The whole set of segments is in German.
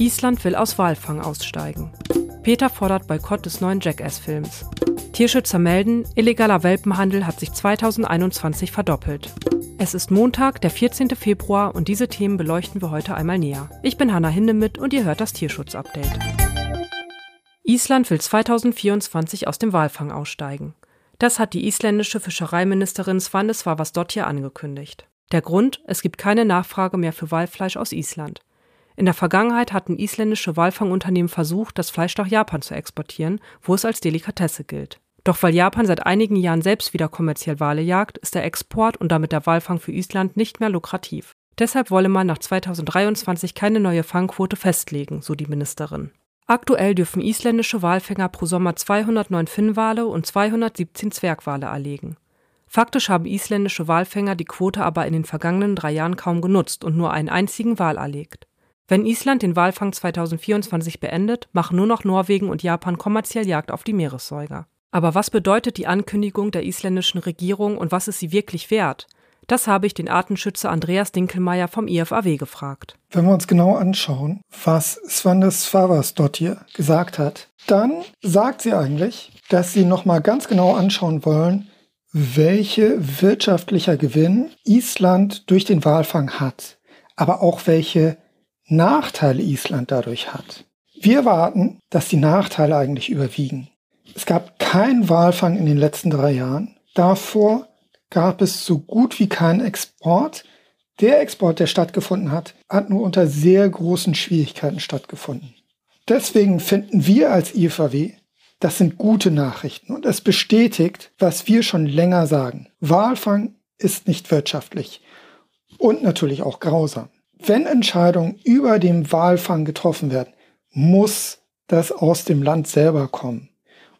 Island will aus Walfang aussteigen. Peter fordert Boykott des neuen Jackass-Films. Tierschützer melden, illegaler Welpenhandel hat sich 2021 verdoppelt. Es ist Montag, der 14. Februar und diese Themen beleuchten wir heute einmal näher. Ich bin Hanna Hindemith und ihr hört das Tierschutz-Update. Island will 2024 aus dem Walfang aussteigen. Das hat die isländische Fischereiministerin Svanne Svavarsdottir angekündigt. Der Grund, es gibt keine Nachfrage mehr für Walfleisch aus Island. In der Vergangenheit hatten isländische Walfangunternehmen versucht, das Fleisch nach Japan zu exportieren, wo es als Delikatesse gilt. Doch weil Japan seit einigen Jahren selbst wieder kommerziell Wale jagt, ist der Export und damit der Walfang für Island nicht mehr lukrativ. Deshalb wolle man nach 2023 keine neue Fangquote festlegen, so die Ministerin. Aktuell dürfen isländische Walfänger pro Sommer 209 Finnwale und 217 Zwergwale erlegen. Faktisch haben isländische Walfänger die Quote aber in den vergangenen drei Jahren kaum genutzt und nur einen einzigen Wal erlegt. Wenn Island den Walfang 2024 beendet, machen nur noch Norwegen und Japan kommerziell Jagd auf die Meeressäuger. Aber was bedeutet die Ankündigung der isländischen Regierung und was ist sie wirklich wert? Das habe ich den Artenschützer Andreas Dinkelmeier vom IFAW gefragt. Wenn wir uns genau anschauen, was Svandes Svavarsdottir gesagt hat, dann sagt sie eigentlich, dass sie nochmal ganz genau anschauen wollen, welche wirtschaftlicher Gewinn Island durch den Walfang hat, aber auch welche Nachteile Island dadurch hat. Wir warten, dass die Nachteile eigentlich überwiegen. Es gab keinen Walfang in den letzten drei Jahren. Davor gab es so gut wie keinen Export. Der Export, der stattgefunden hat, hat nur unter sehr großen Schwierigkeiten stattgefunden. Deswegen finden wir als IFAW, das sind gute Nachrichten und es bestätigt, was wir schon länger sagen. Walfang ist nicht wirtschaftlich und natürlich auch grausam. Wenn Entscheidungen über den Walfang getroffen werden, muss das aus dem Land selber kommen.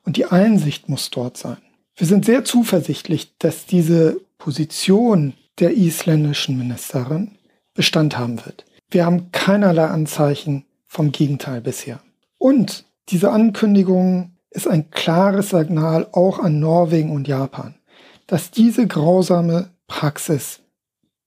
Und die Einsicht muss dort sein. Wir sind sehr zuversichtlich, dass diese Position der isländischen Ministerin Bestand haben wird. Wir haben keinerlei Anzeichen vom Gegenteil bisher. Und diese Ankündigung ist ein klares Signal auch an Norwegen und Japan, dass diese grausame Praxis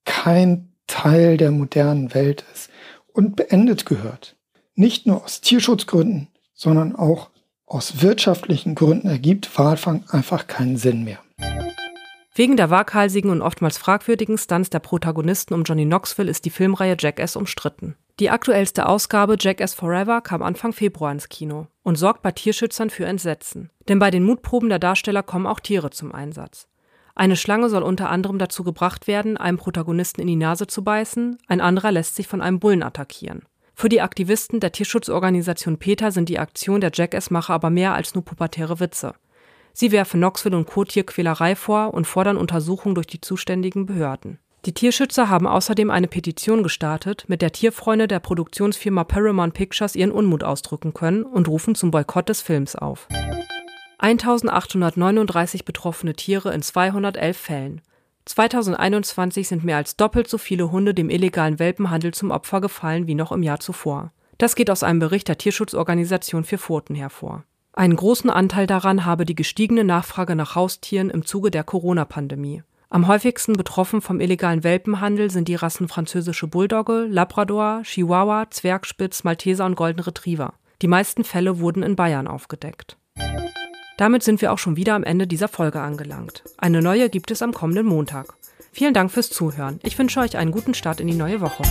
kein Teil der modernen Welt ist und beendet gehört. Nicht nur aus Tierschutzgründen, sondern auch aus wirtschaftlichen Gründen ergibt Walfang einfach keinen Sinn mehr. Wegen der waghalsigen und oftmals fragwürdigen Stunts der Protagonisten um Johnny Knoxville ist die Filmreihe Jackass umstritten. Die aktuellste Ausgabe Jackass Forever kam Anfang Februar ins Kino und sorgt bei Tierschützern für Entsetzen. Denn bei den Mutproben der Darsteller kommen auch Tiere zum Einsatz. Eine Schlange soll unter anderem dazu gebracht werden, einem Protagonisten in die Nase zu beißen, ein anderer lässt sich von einem Bullen attackieren. Für die Aktivisten der Tierschutzorganisation PETA sind die Aktionen der Jackass-Macher aber mehr als nur pubertäre Witze. Sie werfen Knoxville und Co. Tierquälerei vor und fordern Untersuchungen durch die zuständigen Behörden. Die Tierschützer haben außerdem eine Petition gestartet, mit der Tierfreunde der Produktionsfirma Paramount Pictures ihren Unmut ausdrücken können und rufen zum Boykott des Films auf. 1839 betroffene Tiere in 211 Fällen. 2021 sind mehr als doppelt so viele Hunde dem illegalen Welpenhandel zum Opfer gefallen wie noch im Jahr zuvor. Das geht aus einem Bericht der Tierschutzorganisation für Pfoten hervor. Einen großen Anteil daran habe die gestiegene Nachfrage nach Haustieren im Zuge der Corona-Pandemie. Am häufigsten betroffen vom illegalen Welpenhandel sind die Rassen französische Bulldogge, Labrador, Chihuahua, Zwergspitz, Malteser und Golden Retriever. Die meisten Fälle wurden in Bayern aufgedeckt. Damit sind wir auch schon wieder am Ende dieser Folge angelangt. Eine neue gibt es am kommenden Montag. Vielen Dank fürs Zuhören. Ich wünsche euch einen guten Start in die neue Woche.